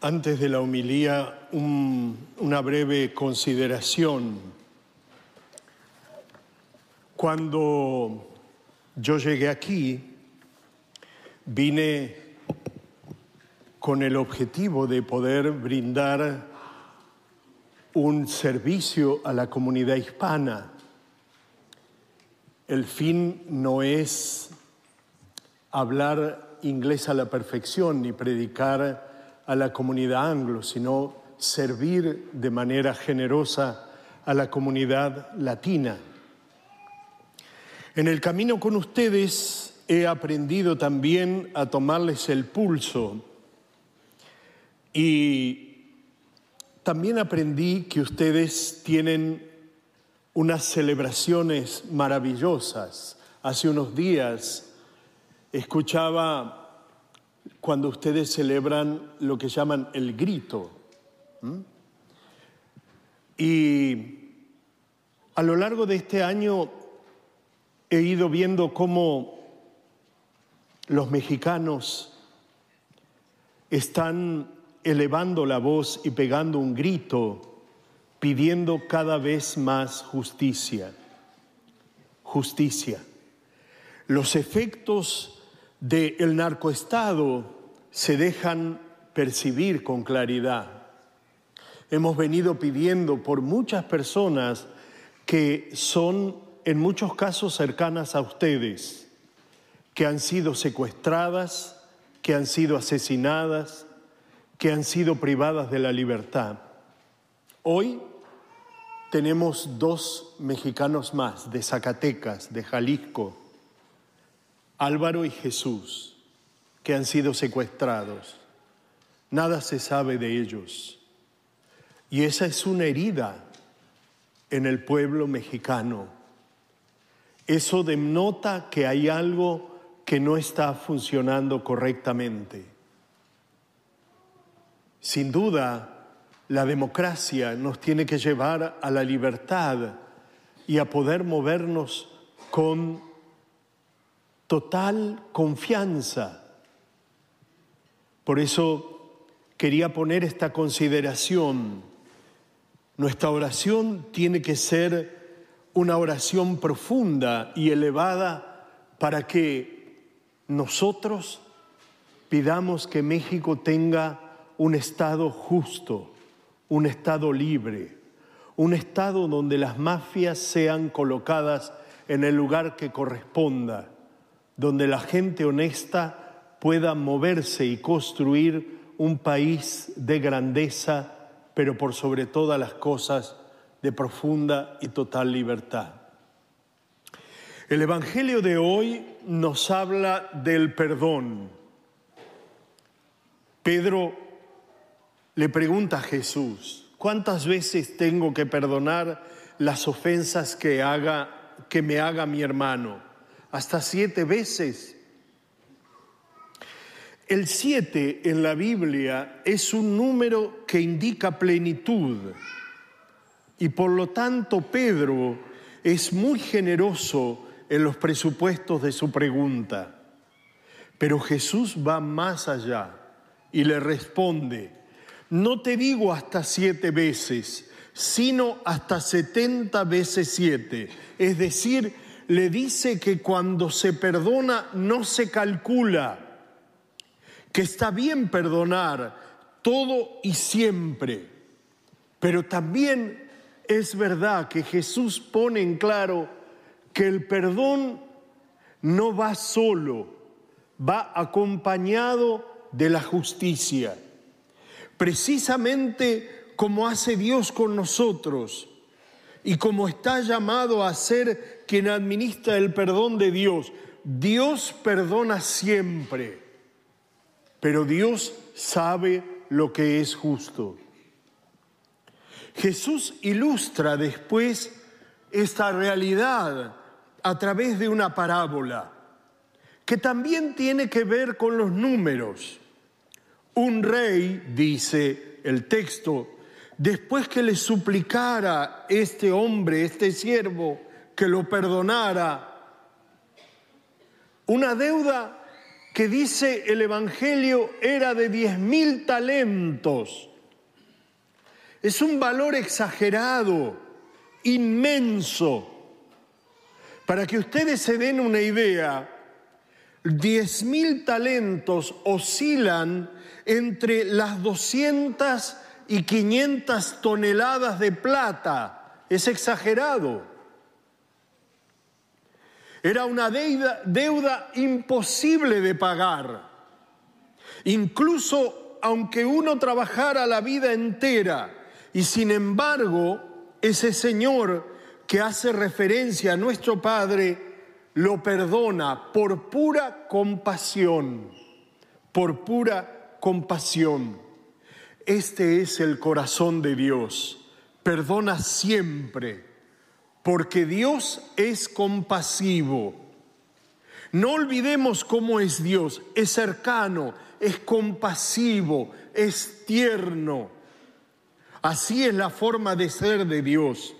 Antes de la homilía, un- una breve consideración. Cuando yo llegué aquí, vine con el objetivo de poder brindar un servicio a la comunidad hispana. El fin no es hablar inglés a la perfección ni predicar a la comunidad anglo, sino servir de manera generosa a la comunidad latina. En el camino con ustedes he aprendido también a tomarles el pulso y también aprendí que ustedes tienen unas celebraciones maravillosas. Hace unos días escuchaba cuando ustedes celebran lo que llaman el grito. Y a lo largo de este año he ido viendo cómo los mexicanos están elevando la voz y pegando un grito, pidiendo cada vez más justicia. Justicia. Los efectos del narcoestado se dejan percibir con claridad. Hemos venido pidiendo por muchas personas que son en muchos casos cercanas a ustedes, que han sido secuestradas, que han sido asesinadas, que han sido privadas de la libertad. Hoy tenemos dos mexicanos más de Zacatecas, de Jalisco, Álvaro y Jesús, que han sido secuestrados. Nada se sabe de ellos. Y esa es una herida en el pueblo mexicano. Eso denota que hay algo que no está funcionando correctamente. Sin duda, la democracia nos tiene que llevar a la libertad y a poder movernos con total confianza. Por eso quería poner esta consideración. Nuestra oración tiene que ser una oración profunda y elevada para que nosotros pidamos que México tenga un Estado justo, un Estado libre, un Estado donde las mafias sean colocadas en el lugar que corresponda, donde la gente honesta pueda moverse y construir un país de grandeza, pero por sobre todas las cosas de profunda y total libertad. El Evangelio de hoy nos habla del perdón. Pedro le pregunta a Jesús, ¿cuántas veces tengo que perdonar las ofensas que, haga, que me haga mi hermano? ¿Hasta siete veces? El siete en la Biblia es un número que indica plenitud y por lo tanto Pedro es muy generoso en los presupuestos de su pregunta. Pero Jesús va más allá y le responde, no te digo hasta siete veces, sino hasta setenta veces siete. Es decir, le dice que cuando se perdona no se calcula, que está bien perdonar todo y siempre, pero también es verdad que Jesús pone en claro que el perdón no va solo, va acompañado de la justicia. Precisamente como hace Dios con nosotros y como está llamado a ser quien administra el perdón de Dios. Dios perdona siempre, pero Dios sabe lo que es justo. Jesús ilustra después esta realidad a través de una parábola que también tiene que ver con los números. Un rey, dice el texto, después que le suplicara este hombre, este siervo, que lo perdonara, una deuda que dice el Evangelio era de diez mil talentos. Es un valor exagerado, inmenso. Para que ustedes se den una idea, diez mil talentos oscilan entre las 200 y 500 toneladas de plata. Es exagerado. Era una deuda, deuda imposible de pagar. Incluso aunque uno trabajara la vida entera y sin embargo ese Señor que hace referencia a nuestro Padre lo perdona por pura compasión, por pura compasión. Este es el corazón de Dios. Perdona siempre, porque Dios es compasivo. No olvidemos cómo es Dios. Es cercano, es compasivo, es tierno. Así es la forma de ser de Dios.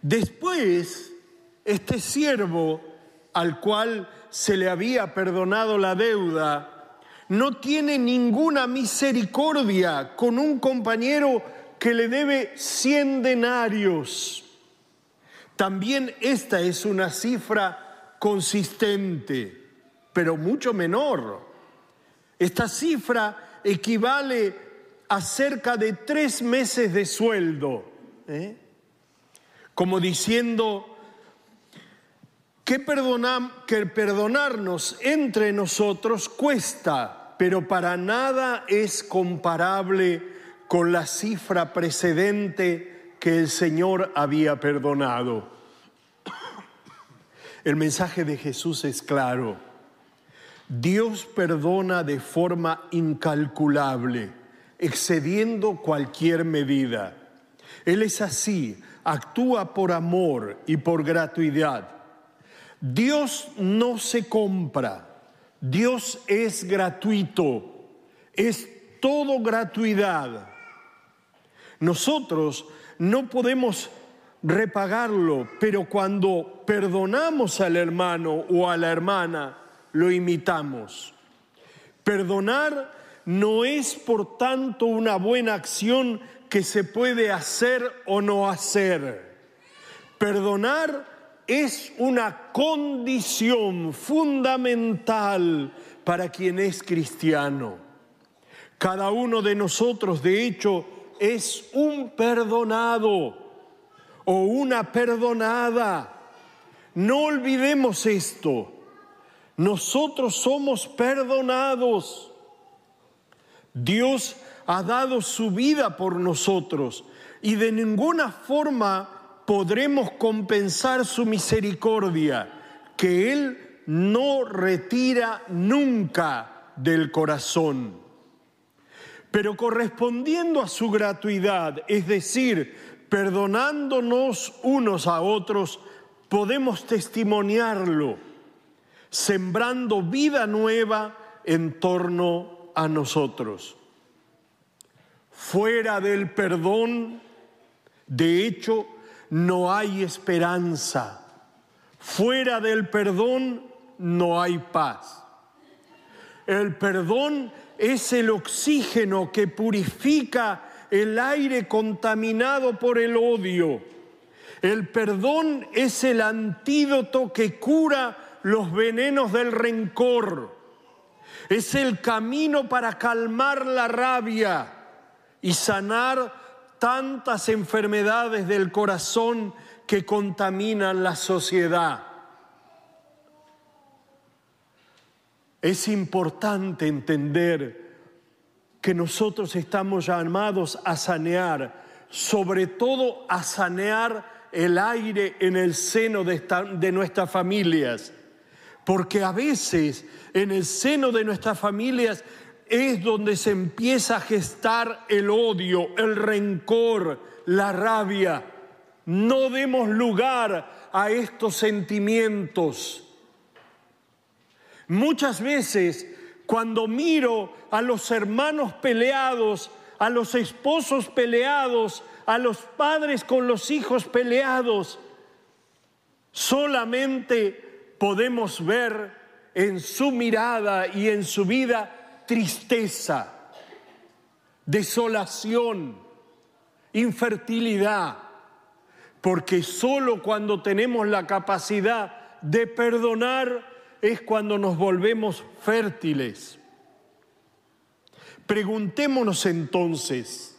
Después, este siervo al cual se le había perdonado la deuda, no tiene ninguna misericordia con un compañero que le debe 100 denarios. También esta es una cifra consistente, pero mucho menor. Esta cifra equivale a cerca de tres meses de sueldo, ¿eh? como diciendo, que, que perdonarnos entre nosotros cuesta, pero para nada es comparable con la cifra precedente que el Señor había perdonado. El mensaje de Jesús es claro. Dios perdona de forma incalculable, excediendo cualquier medida. Él es así, actúa por amor y por gratuidad. Dios no se compra, Dios es gratuito, es todo gratuidad. Nosotros no podemos repagarlo, pero cuando perdonamos al hermano o a la hermana, lo imitamos. Perdonar no es por tanto una buena acción que se puede hacer o no hacer. Perdonar es una condición fundamental para quien es cristiano. Cada uno de nosotros, de hecho, es un perdonado o una perdonada. No olvidemos esto. Nosotros somos perdonados. Dios ha dado su vida por nosotros y de ninguna forma podremos compensar su misericordia, que Él no retira nunca del corazón. Pero correspondiendo a su gratuidad, es decir, perdonándonos unos a otros, podemos testimoniarlo, sembrando vida nueva en torno a nosotros. Fuera del perdón, de hecho, no hay esperanza. Fuera del perdón no hay paz. El perdón es el oxígeno que purifica el aire contaminado por el odio. El perdón es el antídoto que cura los venenos del rencor. Es el camino para calmar la rabia y sanar tantas enfermedades del corazón que contaminan la sociedad. Es importante entender que nosotros estamos llamados a sanear, sobre todo a sanear el aire en el seno de, de nuestras familias, porque a veces en el seno de nuestras familias es donde se empieza a gestar el odio, el rencor, la rabia. No demos lugar a estos sentimientos. Muchas veces cuando miro a los hermanos peleados, a los esposos peleados, a los padres con los hijos peleados, solamente podemos ver en su mirada y en su vida tristeza, desolación, infertilidad, porque solo cuando tenemos la capacidad de perdonar es cuando nos volvemos fértiles. Preguntémonos entonces,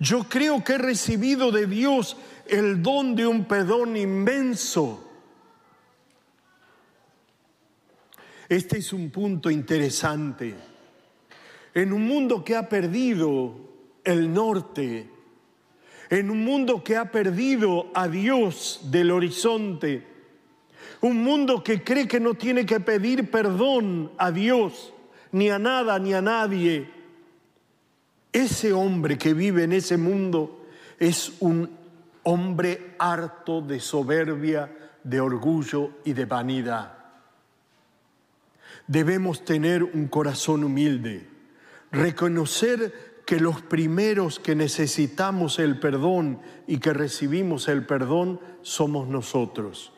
yo creo que he recibido de Dios el don de un perdón inmenso. Este es un punto interesante. En un mundo que ha perdido el norte, en un mundo que ha perdido a Dios del horizonte, un mundo que cree que no tiene que pedir perdón a Dios, ni a nada, ni a nadie. Ese hombre que vive en ese mundo es un hombre harto de soberbia, de orgullo y de vanidad. Debemos tener un corazón humilde, reconocer que los primeros que necesitamos el perdón y que recibimos el perdón somos nosotros.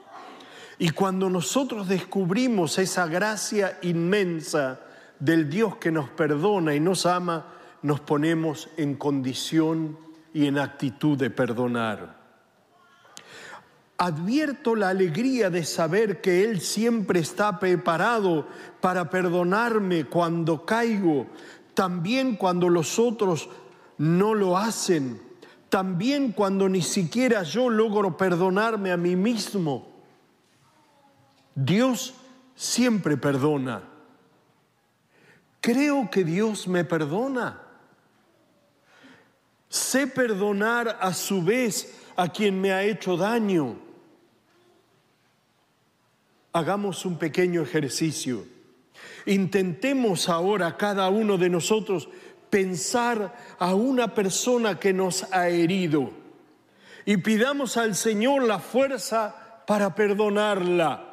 Y cuando nosotros descubrimos esa gracia inmensa del Dios que nos perdona y nos ama, nos ponemos en condición y en actitud de perdonar. Advierto la alegría de saber que Él siempre está preparado para perdonarme cuando caigo, también cuando los otros no lo hacen, también cuando ni siquiera yo logro perdonarme a mí mismo. Dios siempre perdona. Creo que Dios me perdona. Sé perdonar a su vez a quien me ha hecho daño hagamos un pequeño ejercicio. Intentemos ahora cada uno de nosotros pensar a una persona que nos ha herido y pidamos al Señor la fuerza para perdonarla.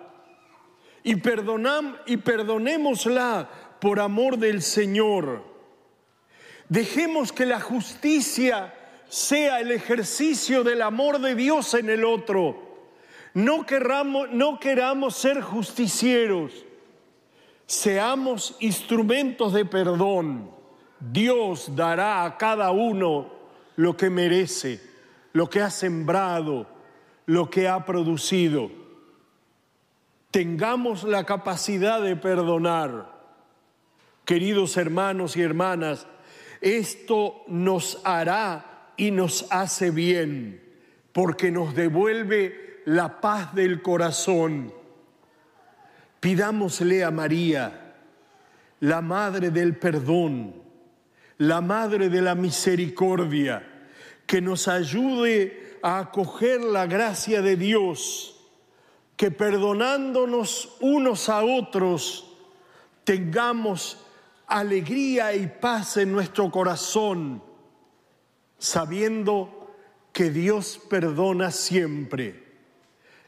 Y, perdonam, y perdonémosla por amor del Señor. Dejemos que la justicia sea el ejercicio del amor de Dios en el otro no, no queramos ser justicieros, seamos instrumentos de perdón. Dios dará a cada uno lo que merece, lo que ha sembrado, lo que ha producido. Tengamos la capacidad de perdonar. Queridos hermanos y hermanas, esto nos hará y nos hace bien, porque nos devuelve la paz del corazón. Pidámosle a María, la Madre del Perdón, la Madre de la Misericordia, que nos ayude a acoger la gracia de Dios, que perdonándonos unos a otros tengamos alegría y paz en nuestro corazón, sabiendo que Dios perdona siempre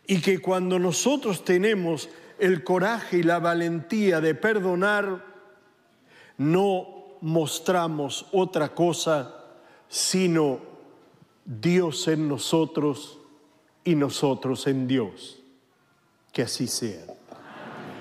y que cuando nosotros tenemos el coraje y la valentía de perdonar, no mostramos otra cosa sino Dios en nosotros y nosotros en Dios. Que así sea.